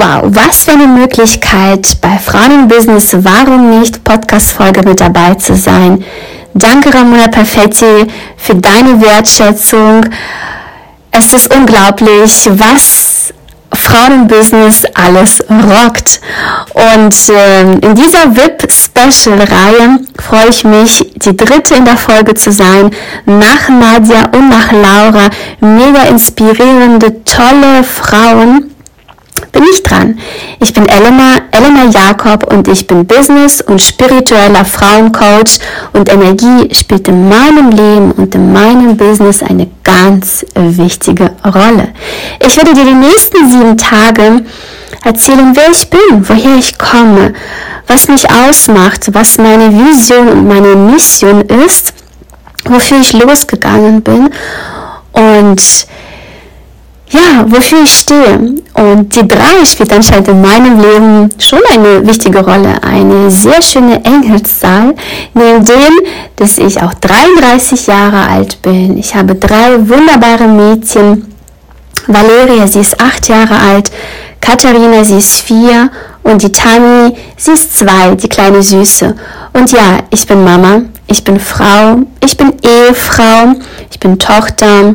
Wow, was für eine Möglichkeit bei Frauen im Business, warum nicht Podcast-Folge mit dabei zu sein. Danke Ramona Perfetti für deine Wertschätzung. Es ist unglaublich, was Frauen im Business alles rockt. Und äh, in dieser VIP-Special-Reihe freue ich mich, die dritte in der Folge zu sein, nach Nadja und nach Laura. Mega inspirierende, tolle Frauen bin ich dran. Ich bin Elena, Elena Jakob und ich bin Business- und spiritueller Frauencoach und Energie spielt in meinem Leben und in meinem Business eine ganz wichtige Rolle. Ich werde dir die nächsten sieben Tage erzählen, wer ich bin, woher ich komme, was mich ausmacht, was meine Vision und meine Mission ist, wofür ich losgegangen bin und ja, wofür ich stehe. Und die drei spielt anscheinend in meinem Leben schon eine wichtige Rolle. Eine sehr schöne Engelszahl, neben dem, dass ich auch 33 Jahre alt bin. Ich habe drei wunderbare Mädchen. Valeria, sie ist acht Jahre alt. Katharina, sie ist vier. Und die Tami, sie ist zwei, die kleine Süße. Und ja, ich bin Mama, ich bin Frau, ich bin Ehefrau, ich bin Tochter,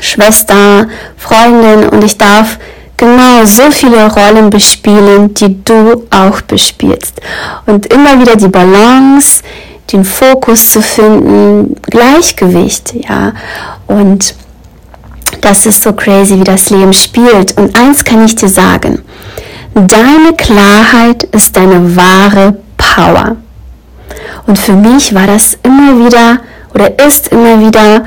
Schwester, Freundin und ich darf genau so viele Rollen bespielen, die du auch bespielst. Und immer wieder die Balance, den Fokus zu finden, Gleichgewicht, ja. Und das ist so crazy, wie das Leben spielt. Und eins kann ich dir sagen, deine Klarheit ist deine wahre Power. Und für mich war das immer wieder oder ist immer wieder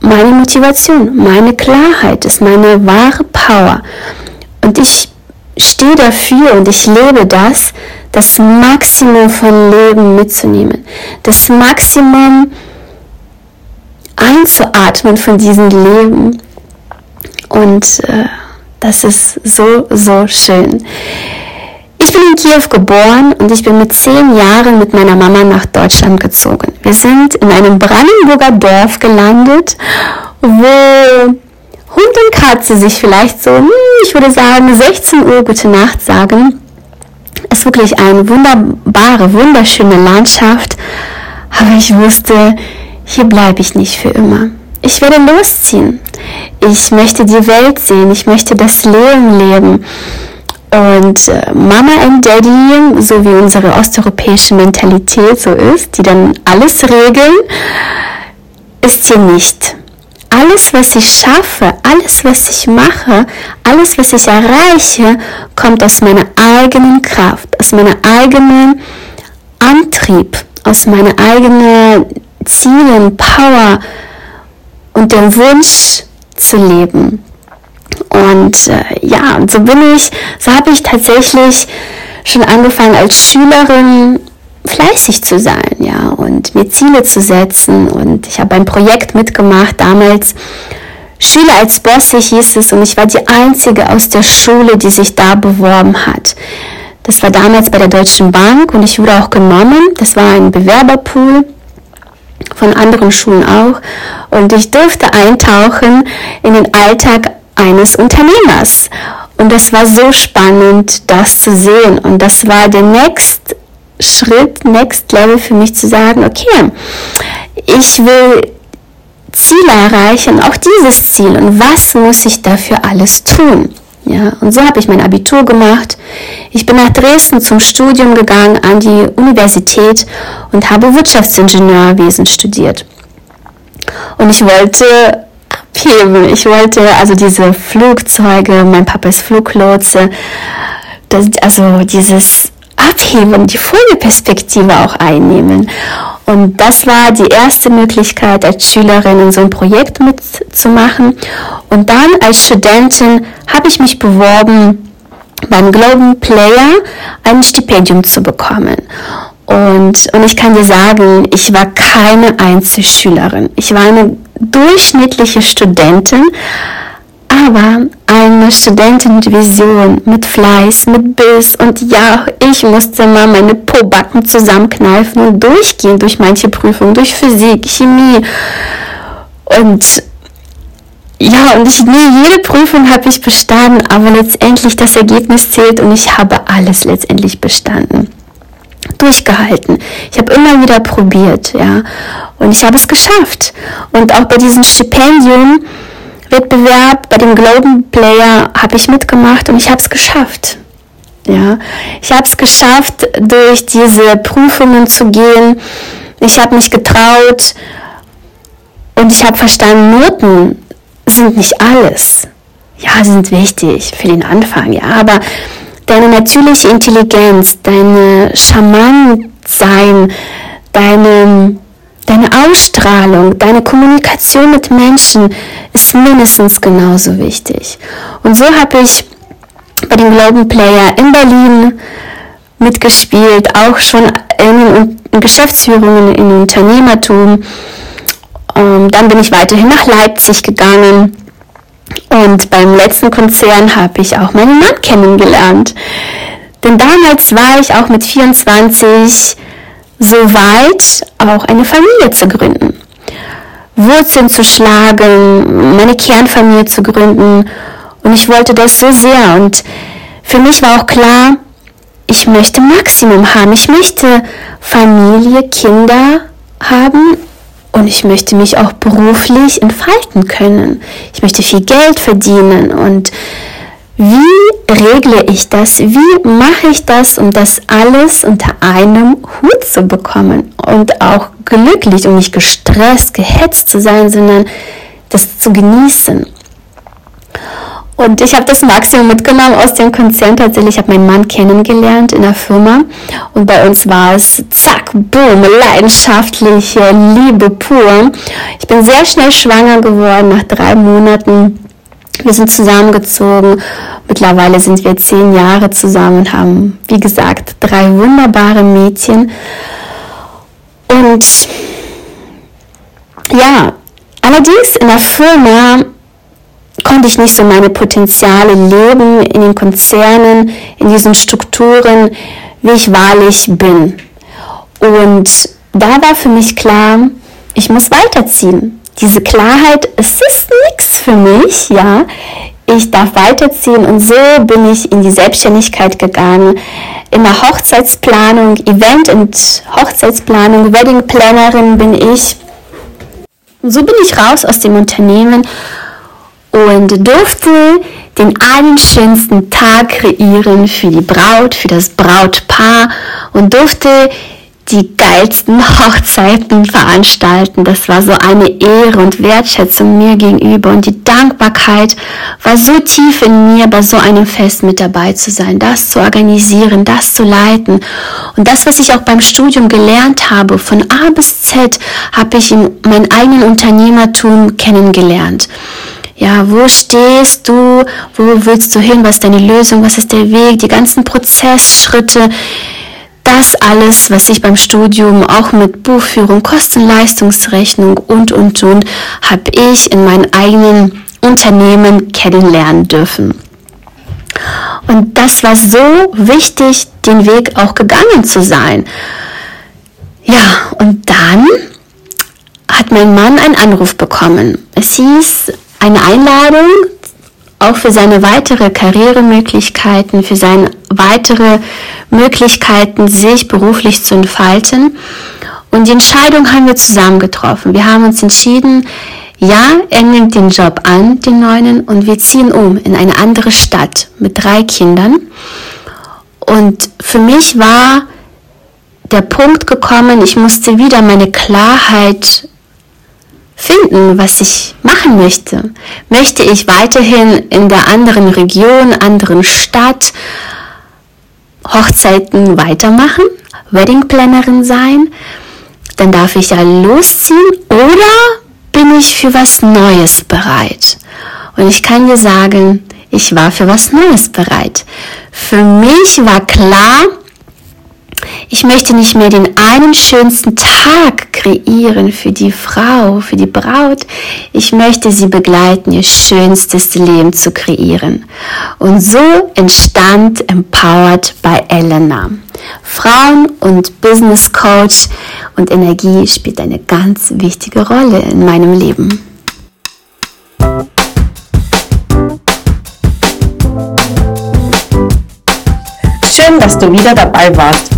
meine Motivation, meine Klarheit ist meine wahre Power. Und ich stehe dafür und ich lebe das, das Maximum von Leben mitzunehmen. Das Maximum einzuatmen von diesem Leben. Und äh, das ist so, so schön. Ich bin in Kiew geboren und ich bin mit zehn Jahren mit meiner Mama nach Deutschland gezogen. Wir sind in einem Brandenburger Dorf gelandet, wo Hund und Katze sich vielleicht so, hm, ich würde sagen, 16 Uhr gute Nacht sagen. Es ist wirklich eine wunderbare, wunderschöne Landschaft, aber ich wusste, hier bleibe ich nicht für immer. Ich werde losziehen. Ich möchte die Welt sehen. Ich möchte das Leben leben. Und äh, Mama and Daddy, so wie unsere osteuropäische Mentalität so ist, die dann alles regeln, ist hier nicht. Alles, was ich schaffe, alles, was ich mache, alles, was ich erreiche, kommt aus meiner eigenen Kraft, aus meiner eigenen Antrieb, aus meiner eigenen Zielen, Power und dem Wunsch zu leben. Und äh, ja, und so bin ich, so habe ich tatsächlich schon angefangen als Schülerin fleißig zu sein, ja, und mir Ziele zu setzen. Und ich habe ein Projekt mitgemacht, damals Schüler als Bosse hieß es, und ich war die einzige aus der Schule, die sich da beworben hat. Das war damals bei der Deutschen Bank und ich wurde auch genommen. Das war ein Bewerberpool von anderen Schulen auch. Und ich durfte eintauchen in den Alltag eines Unternehmers. Und das war so spannend, das zu sehen. Und das war der Next Schritt, Next Level für mich zu sagen, okay, ich will Ziele erreichen, auch dieses Ziel. Und was muss ich dafür alles tun? Ja, und so habe ich mein Abitur gemacht. Ich bin nach Dresden zum Studium gegangen an die Universität und habe Wirtschaftsingenieurwesen studiert. Und ich wollte abheben. Ich wollte also diese Flugzeuge, mein Papa ist Fluglotse, das, also dieses Abheben, die Vogelperspektive auch einnehmen. Und das war die erste Möglichkeit, als Schülerin in so ein Projekt mitzumachen. Und dann als Studentin habe ich mich beworben beim Global Player ein Stipendium zu bekommen. Und, und ich kann dir sagen, ich war keine Einzelschülerin. Ich war eine durchschnittliche Studentin, aber eine Studentin mit Vision, mit Fleiß, mit Biss. Und ja, ich musste mal meine Pobacken zusammenkneifen und durchgehen durch manche Prüfungen, durch Physik, Chemie. Und ja, und ich, nee, jede Prüfung habe ich bestanden, aber letztendlich das Ergebnis zählt und ich habe alles letztendlich bestanden. Durchgehalten. Ich habe immer wieder probiert, ja. Und ich habe es geschafft. Und auch bei diesem Stipendium, Wettbewerb, bei dem Global Player habe ich mitgemacht und ich habe es geschafft. Ja, ich habe es geschafft, durch diese Prüfungen zu gehen. Ich habe mich getraut und ich habe verstanden, Noten sind nicht alles. Ja, sind wichtig für den Anfang, ja, aber deine natürliche Intelligenz, deine Schamantsein, deine, deine Ausstrahlung, deine Kommunikation mit Menschen ist mindestens genauso wichtig. Und so habe ich bei dem Global Player in Berlin mitgespielt, auch schon in, in Geschäftsführungen, in Unternehmertum ähm, dann bin ich weiterhin nach Leipzig gegangen. Und beim letzten Konzern habe ich auch meinen Mann kennengelernt. Denn damals war ich auch mit 24 so weit, auch eine Familie zu gründen. Wurzeln zu schlagen, meine Kernfamilie zu gründen. Und ich wollte das so sehr. Und für mich war auch klar, ich möchte Maximum haben. Ich möchte Familie, Kinder haben und ich möchte mich auch beruflich entfalten können. Ich möchte viel Geld verdienen. Und wie regle ich das? Wie mache ich das, um das alles unter einem Hut zu bekommen? Und auch glücklich und nicht gestresst, gehetzt zu sein, sondern das zu genießen. Und ich habe das Maximum mitgenommen aus dem Konzern. Tatsächlich Ich habe meinen Mann kennengelernt in der Firma. Und bei uns war es zack, boom, leidenschaftliche Liebe pur. Ich bin sehr schnell schwanger geworden nach drei Monaten. Wir sind zusammengezogen. Mittlerweile sind wir zehn Jahre zusammen und haben, wie gesagt, drei wunderbare Mädchen. Und ja, allerdings in der Firma ich nicht so meine Potenziale leben in den Konzernen, in diesen Strukturen, wie ich wahrlich bin. Und da war für mich klar, ich muss weiterziehen. Diese Klarheit, es ist nichts für mich, ja. Ich darf weiterziehen und so bin ich in die Selbstständigkeit gegangen. In der Hochzeitsplanung, Event- und Hochzeitsplanung, Wedding Plannerin bin ich. Und so bin ich raus aus dem Unternehmen und durfte den allerschönsten Tag kreieren für die Braut, für das Brautpaar und durfte die geilsten Hochzeiten veranstalten. Das war so eine Ehre und Wertschätzung mir gegenüber und die Dankbarkeit war so tief in mir, bei so einem Fest mit dabei zu sein, das zu organisieren, das zu leiten. Und das, was ich auch beim Studium gelernt habe, von A bis Z, habe ich in meinem eigenen Unternehmertum kennengelernt. Ja, wo stehst du? Wo willst du hin? Was ist deine Lösung? Was ist der Weg? Die ganzen Prozessschritte. Das alles, was ich beim Studium auch mit Buchführung, Kosten-Leistungsrechnung und, und, und, habe ich in meinem eigenen Unternehmen kennenlernen dürfen. Und das war so wichtig, den Weg auch gegangen zu sein. Ja, und dann hat mein Mann einen Anruf bekommen. Es hieß, eine Einladung auch für seine weitere Karrieremöglichkeiten, für seine weitere Möglichkeiten, sich beruflich zu entfalten. Und die Entscheidung haben wir zusammen getroffen. Wir haben uns entschieden, ja, er nimmt den Job an, den neuen, und wir ziehen um in eine andere Stadt mit drei Kindern. Und für mich war der Punkt gekommen, ich musste wieder meine Klarheit finden, was ich machen möchte. Möchte ich weiterhin in der anderen Region, anderen Stadt Hochzeiten weitermachen, Weddingplannerin sein? Dann darf ich ja losziehen oder bin ich für was Neues bereit? Und ich kann dir sagen, ich war für was Neues bereit. Für mich war klar, ich möchte nicht mehr den einen schönsten Tag kreieren für die Frau, für die Braut. Ich möchte sie begleiten, ihr schönstes Leben zu kreieren. Und so entstand Empowered bei Elena. Frauen- und Business Coach und Energie spielt eine ganz wichtige Rolle in meinem Leben. Schön, dass du wieder dabei warst